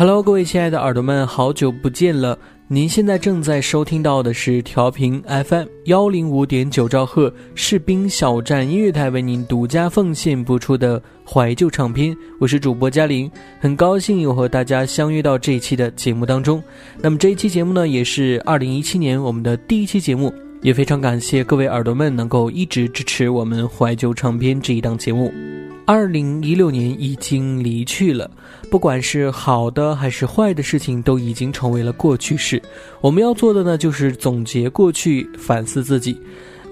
Hello，各位亲爱的耳朵们，好久不见了！您现在正在收听到的是调频 FM 幺零五点九兆赫士兵小站音乐台为您独家奉献播出的怀旧唱片，我是主播嘉玲，很高兴又和大家相约到这一期的节目当中。那么这一期节目呢，也是二零一七年我们的第一期节目，也非常感谢各位耳朵们能够一直支持我们怀旧唱片这一档节目。二零一六年已经离去了，不管是好的还是坏的事情，都已经成为了过去式。我们要做的呢，就是总结过去，反思自己，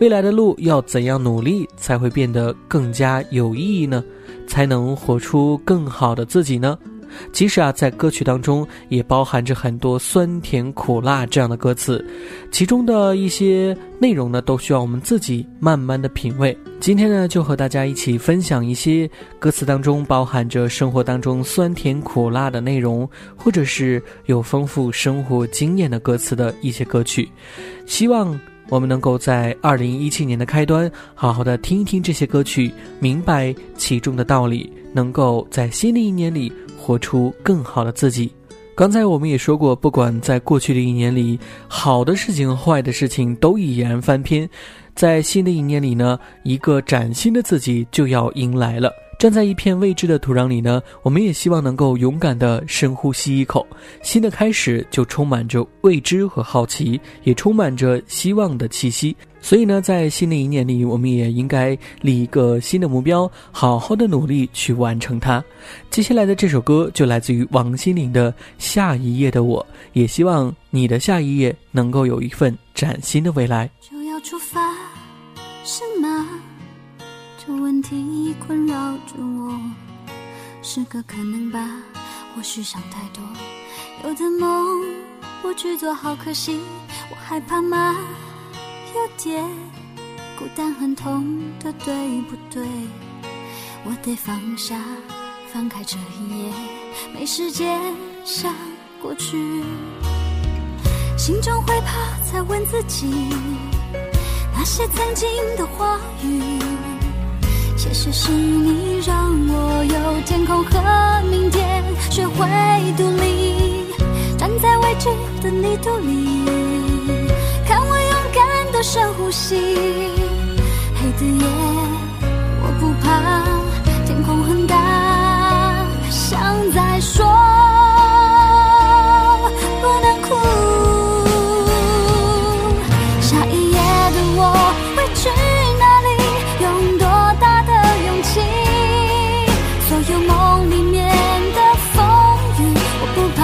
未来的路要怎样努力才会变得更加有意义呢？才能活出更好的自己呢？其实啊，在歌曲当中也包含着很多酸甜苦辣这样的歌词，其中的一些内容呢，都需要我们自己慢慢的品味。今天呢，就和大家一起分享一些歌词当中包含着生活当中酸甜苦辣的内容，或者是有丰富生活经验的歌词的一些歌曲。希望我们能够在二零一七年的开端，好好的听一听这些歌曲，明白其中的道理，能够在新的一年里。活出更好的自己。刚才我们也说过，不管在过去的一年里，好的事情、坏的事情都已然翻篇，在新的一年里呢，一个崭新的自己就要迎来了。站在一片未知的土壤里呢，我们也希望能够勇敢地深呼吸一口。新的开始就充满着未知和好奇，也充满着希望的气息。所以呢，在新的一年里，我们也应该立一个新的目标，好好的努力去完成它。接下来的这首歌就来自于王心凌的《下一页的我》，也希望你的下一页能够有一份崭新的未来。就要出发，是吗？这问题困扰着我，是个可能吧？或许想太多，有的梦不去做好可惜，我害怕吗？有点孤单，很痛的，对不对？我得放下，翻开这一页，没时间想过去。心中会怕，才问自己那些曾经的话语。谢谢是你让我有天空和明天，学会独立，站在未知的泥土里。深呼吸，黑的夜我不怕，天空很大，想再说，不能哭。下一页的我会去哪里？用多大的勇气？所有梦里面的风雨，我不怕，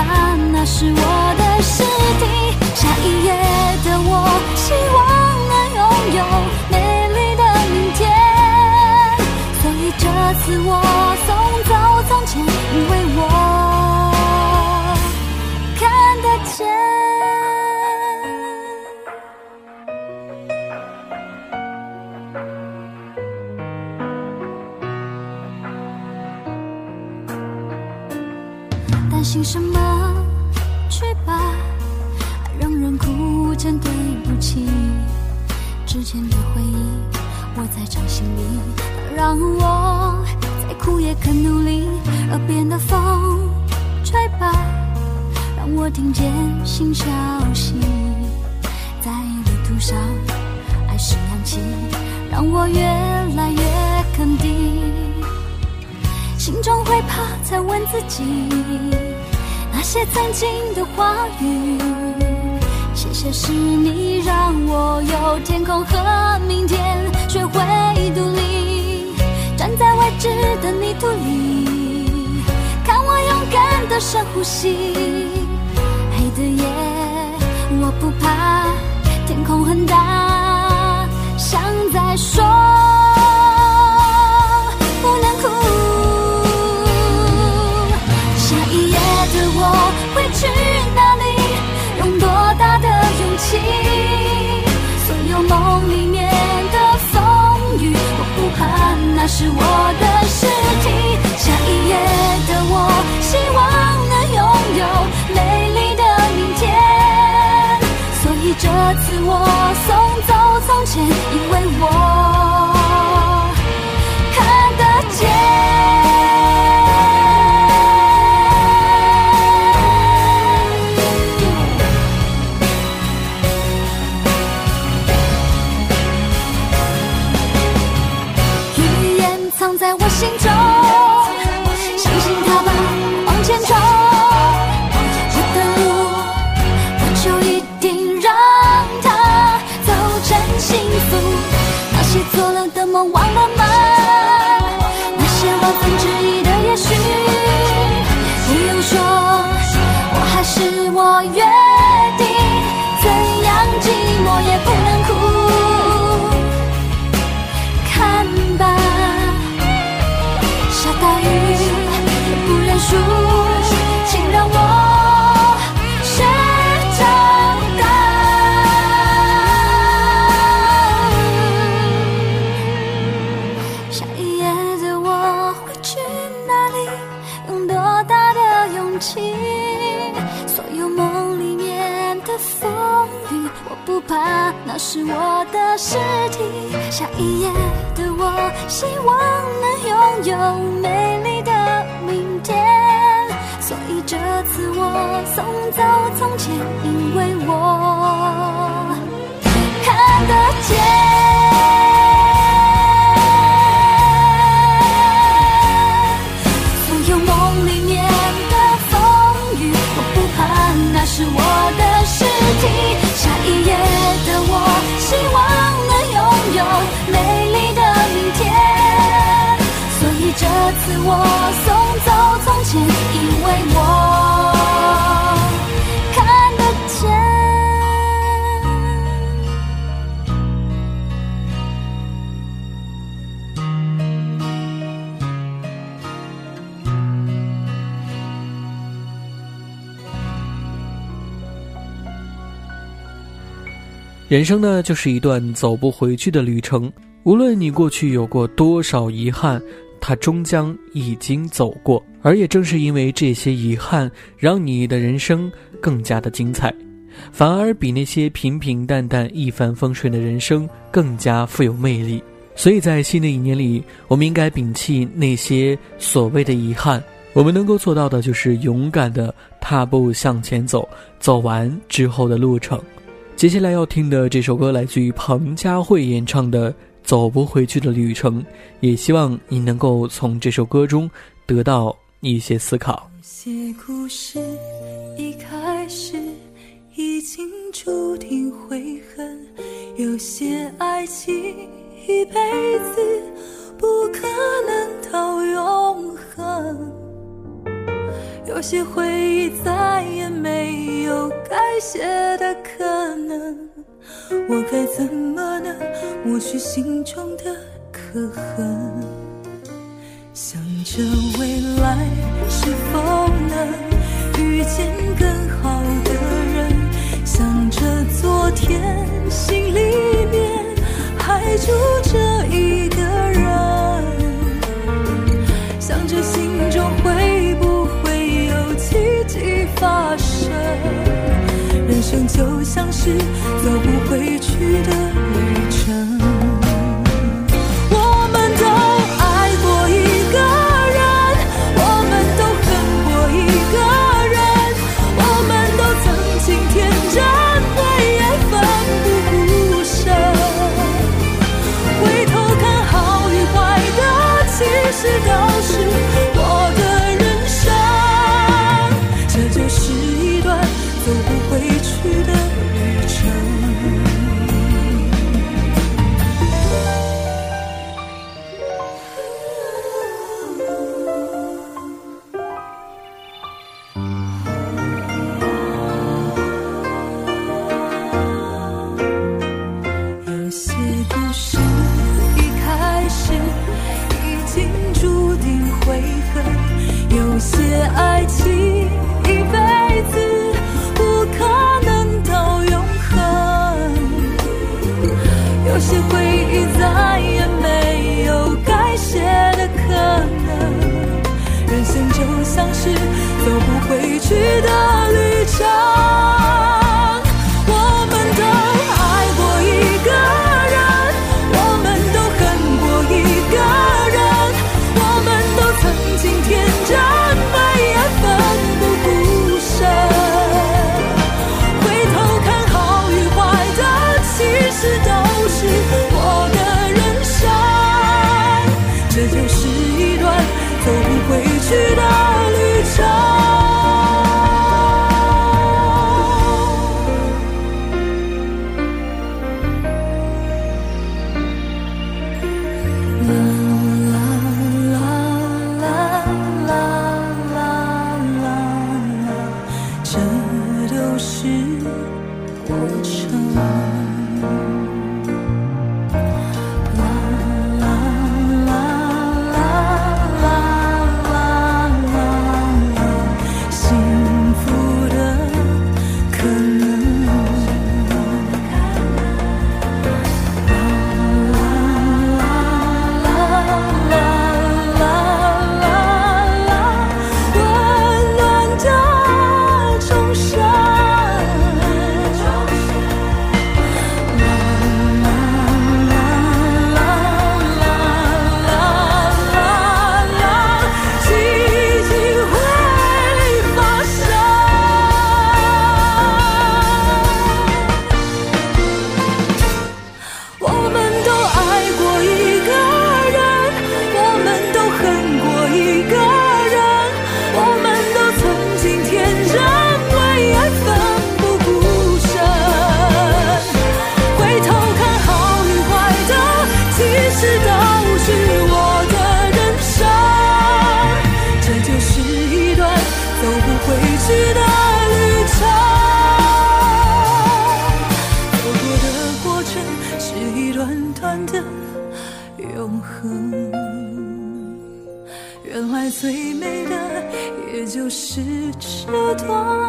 那是我的尸体。下一页的我，希望。自我送走从前，因为我看得见。担心什么？去吧，让人哭成对不起。之前的回忆，握在掌心里，让我力。耳边的风吹吧，让我听见新消息。在旅途上，爱是氧气，让我越来越肯定。心中会怕，才问自己，那些曾经的话语。谢谢是你让我有天空和明天，学会独立，站在未知的泥土里，敢的深呼吸。黑的夜我不怕，天空很大，像在说不能哭。下一页的我会去哪里？用多大的勇气所有梦里面的风雨，我不怕，那是我的希望能拥有美丽的明天。所以这次我送走从前，因为我。那是我的尸体。下一页的我，希望能拥有美丽的明天。所以这次我送走从前，因为我看得见。所有梦里面的风雨，我不怕，那是我的试题这次我送走从前，因为我看得见。人生呢，就是一段走不回去的旅程。无论你过去有过多少遗憾。他终将已经走过，而也正是因为这些遗憾，让你的人生更加的精彩，反而比那些平平淡淡、一帆风顺的人生更加富有魅力。所以在新的一年里，我们应该摒弃那些所谓的遗憾，我们能够做到的就是勇敢的踏步向前走，走完之后的路程。接下来要听的这首歌来自于彭佳慧演唱的。走不回去的旅程，也希望你能够从这首歌中得到一些思考。有些故事一开始已经注定悔恨，有些爱情一辈子不可能到永恒，有些回忆再也没有改写的可能。我该怎么能抹去心中的刻痕？想着未来是否能遇见更好的人，想着昨天心里面还住像是走不回去的有这段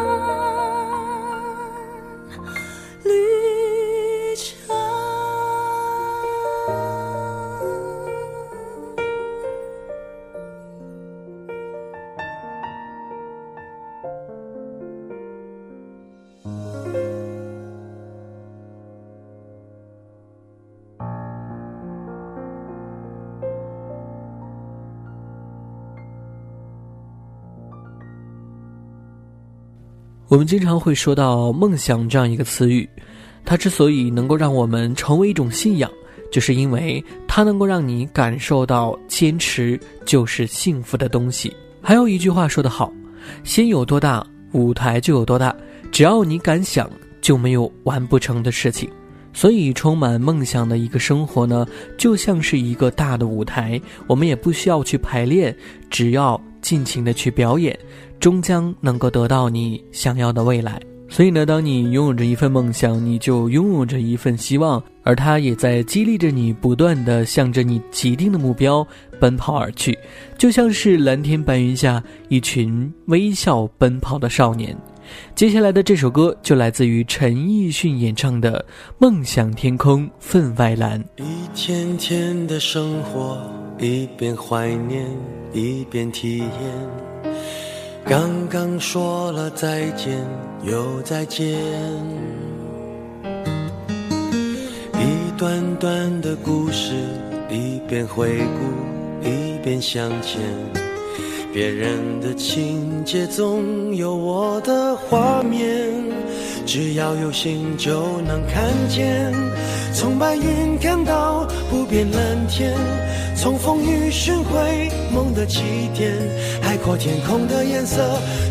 我们经常会说到梦想这样一个词语，它之所以能够让我们成为一种信仰，就是因为它能够让你感受到坚持就是幸福的东西。还有一句话说得好：“心有多大，舞台就有多大。只要你敢想，就没有完不成的事情。”所以，充满梦想的一个生活呢，就像是一个大的舞台，我们也不需要去排练，只要尽情的去表演，终将能够得到你想要的未来。所以呢，当你拥有着一份梦想，你就拥有着一份希望，而它也在激励着你，不断的向着你既定的目标奔跑而去，就像是蓝天白云下一群微笑奔跑的少年。接下来的这首歌就来自于陈奕迅演唱的《梦想天空分外蓝》。一天天的生活，一边怀念，一边体验。刚刚说了再见，又再见。一段段的故事，一边回顾，一边向前。别人的情节总有我的画面，只要有心就能看见。从白云看到不变蓝天。从风雨寻回梦的起点，海阔天空的颜色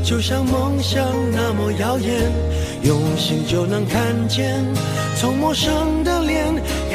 就像梦想那么耀眼，用心就能看见。从陌生的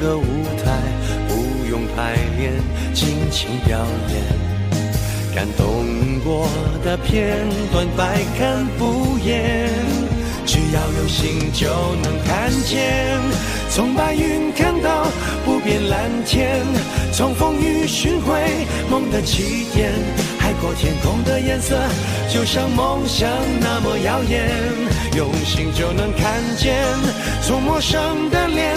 个舞台，不用排练，尽情表演。感动过的片段，百看不厌。只要有心，就能看见。从白云看到不变蓝天，从风雨寻回梦的起点。海阔天空的颜色，就像梦想那么耀眼。用心就能看见，从陌生的脸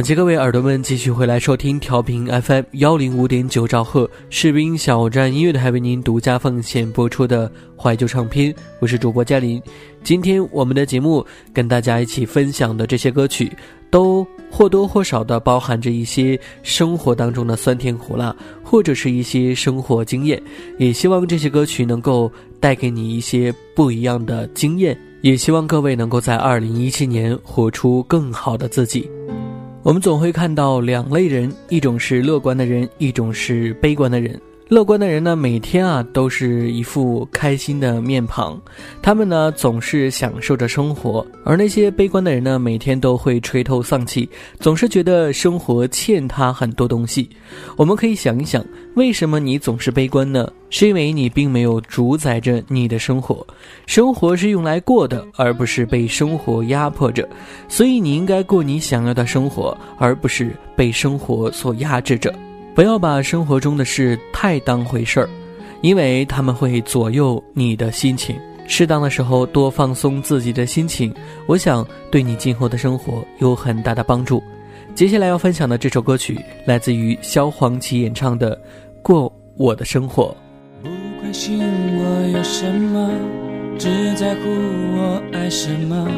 感谢各位耳朵们继续回来收听调频 FM 幺零五点九兆赫士兵小站音乐台为您独家奉献播出的怀旧唱片，我是主播嘉林。今天我们的节目跟大家一起分享的这些歌曲，都或多或少的包含着一些生活当中的酸甜苦辣，或者是一些生活经验。也希望这些歌曲能够带给你一些不一样的经验，也希望各位能够在二零一七年活出更好的自己。我们总会看到两类人，一种是乐观的人，一种是悲观的人。乐观的人呢，每天啊都是一副开心的面庞，他们呢总是享受着生活；而那些悲观的人呢，每天都会垂头丧气，总是觉得生活欠他很多东西。我们可以想一想，为什么你总是悲观呢？是因为你并没有主宰着你的生活，生活是用来过的，而不是被生活压迫着。所以你应该过你想要的生活，而不是被生活所压制着。不要把生活中的事太当回事儿，因为他们会左右你的心情。适当的时候多放松自己的心情，我想对你今后的生活有很大的帮助。接下来要分享的这首歌曲来自于萧煌奇演唱的《过我的生活》。不关心我有什么，只在乎我爱什么。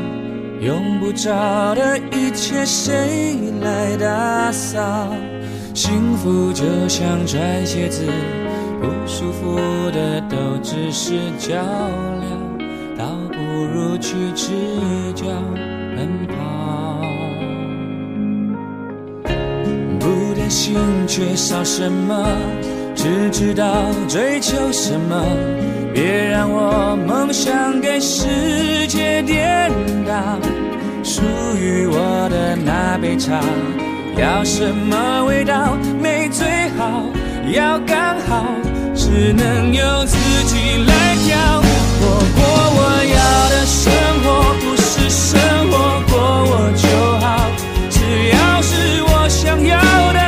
用不着的一切，谁来打扫？幸福就像穿鞋子，不舒服的都只是较量，倒不如去赤脚奔跑。不担心缺少什么，只知道追求什么。别让我梦想给世界颠倒，属于我的那杯茶。要什么味道？没最好，要刚好，只能由自己来挑。我过我要的生活，不是生活过我就好，只要是我想要的，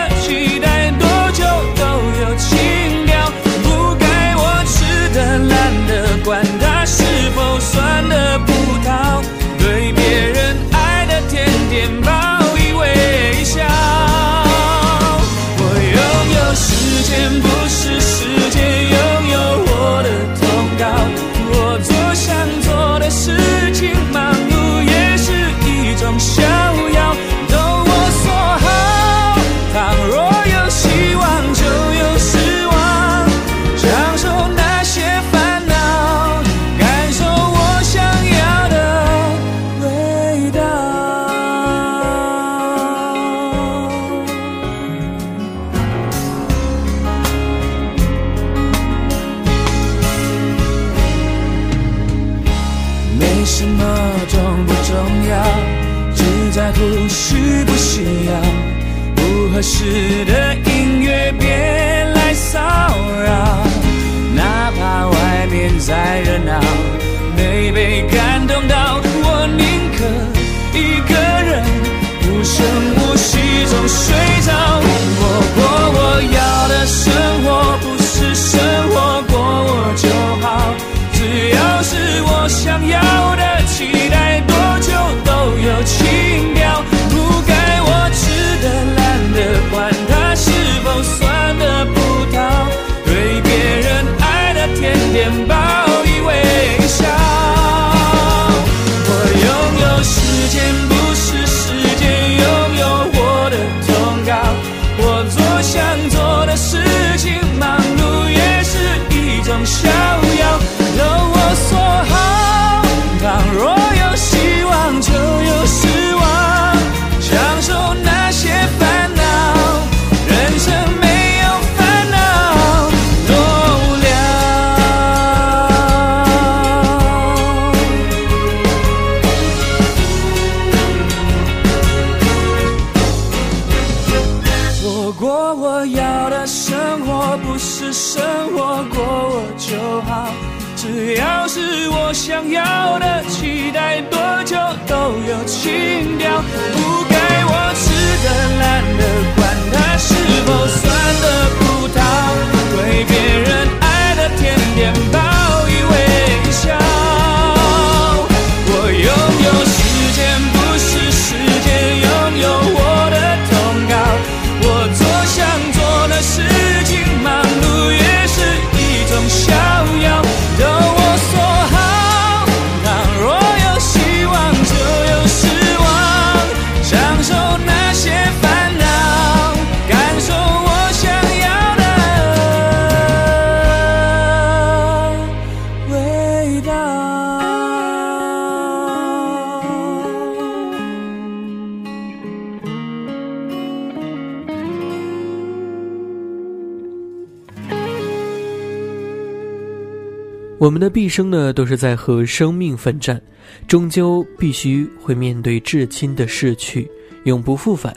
我们的毕生呢，都是在和生命奋战，终究必须会面对至亲的逝去，永不复返。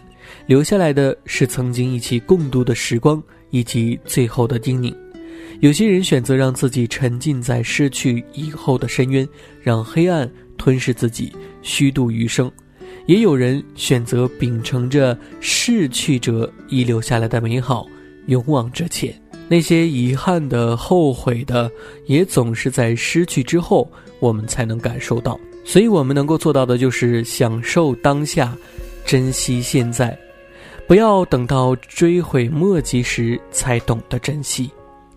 留下来的是曾经一起共度的时光，以及最后的叮咛。有些人选择让自己沉浸在失去以后的深渊，让黑暗吞噬自己，虚度余生；也有人选择秉承着逝去者遗留下来的美好，勇往直前。那些遗憾的、后悔的，也总是在失去之后，我们才能感受到。所以，我们能够做到的就是享受当下，珍惜现在，不要等到追悔莫及时才懂得珍惜。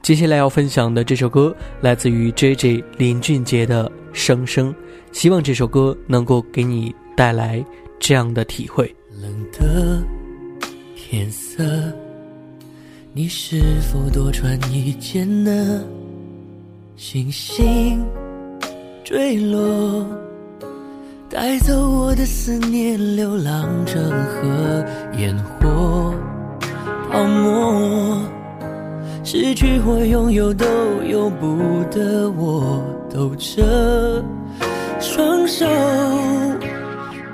接下来要分享的这首歌来自于 J J 林俊杰的《声声》，希望这首歌能够给你带来这样的体会。冷的天色，你是否多穿一件呢？星星坠落。带走我的思念，流浪成河，烟火泡沫，失去或拥有都由不得我，抖着双手，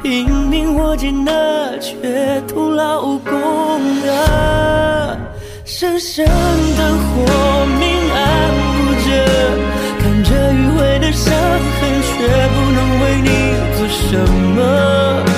拼命握紧那却徒劳无功啊！生生的火明暗不着，看着迂回的伤痕，却不能为你做。什么？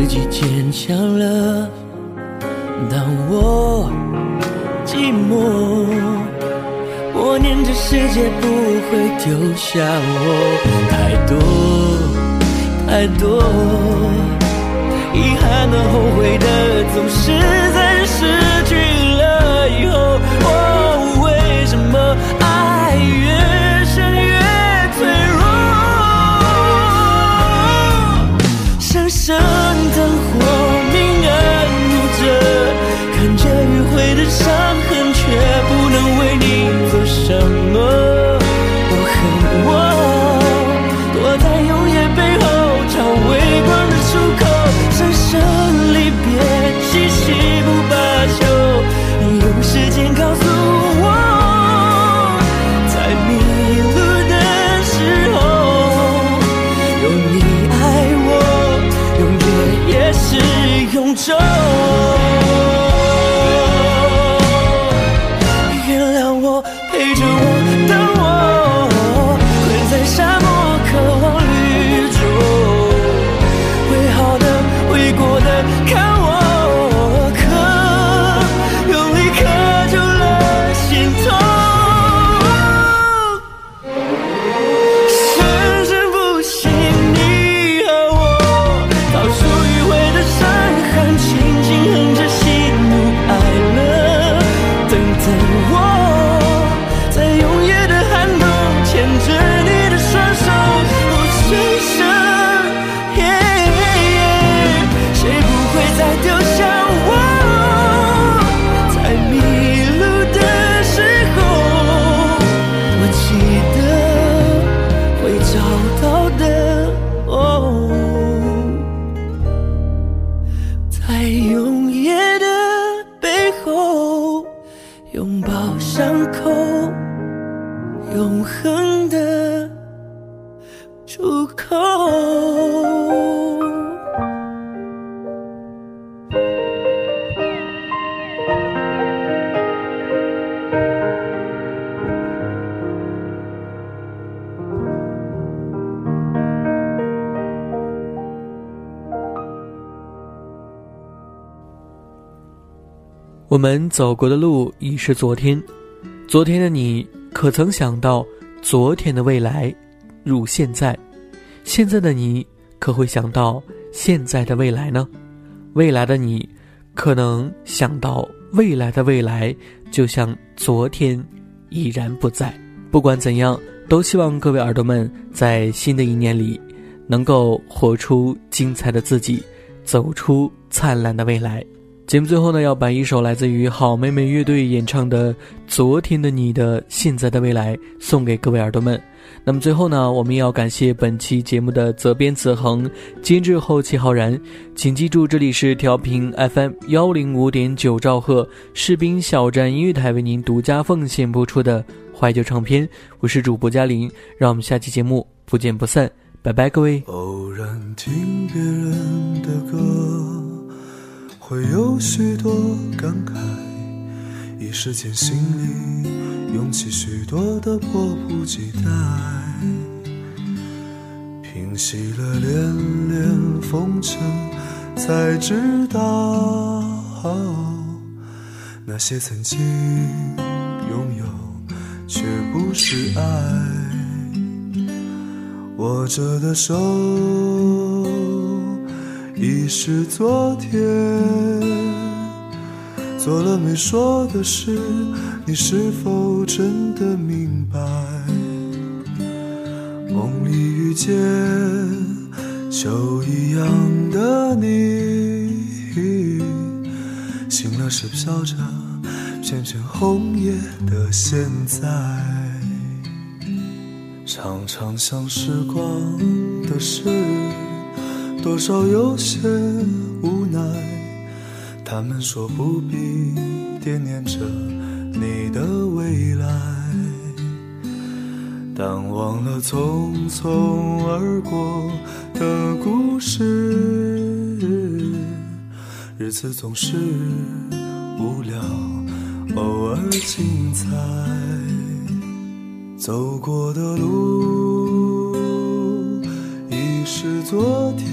自己坚强了。当我寂寞，我念这世界不会丢下我。太多太多，遗憾和后悔的，总是我们走过的路已是昨天，昨天的你可曾想到昨天的未来如现在？现在的你可会想到现在的未来呢？未来的你可能想到未来的未来，就像昨天已然不在。不管怎样，都希望各位耳朵们在新的一年里能够活出精彩的自己，走出灿烂的未来。节目最后呢，要把一首来自于好妹妹乐队演唱的《昨天的你的现在的未来》送给各位耳朵们。那么最后呢，我们也要感谢本期节目的责编子恒、监制后期浩然。请记住，这里是调频 FM 幺零五点九兆赫士兵小站音乐台为您独家奉献播出的怀旧唱片。我是主播嘉玲，让我们下期节目不见不散，拜拜，各位。偶然听别人的歌，会有许多感慨，一时间心里涌起许多的迫不及待。平息了连连风尘，才知道那些曾经拥有，却不是爱。握着的手已是昨天，做了没说的事，你是否真的明白？梦里遇见秋一样的你，醒了是飘着片片红叶的现在。常常想时光的事，多少有些无奈。他们说不必惦念着你的未来，但忘了匆匆而过的故事。日子总是无聊，偶尔精彩。走过的路昨天，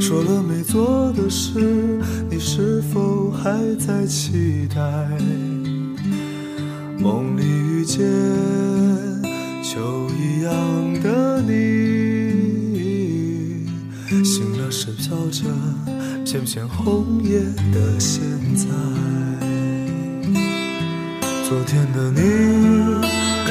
说了没做的事，你是否还在期待？梦里遇见秋一样的你，醒了时飘着片片红叶的现在。昨天的你，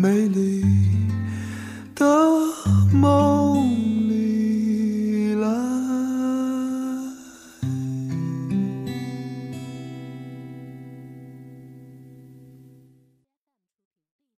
美丽。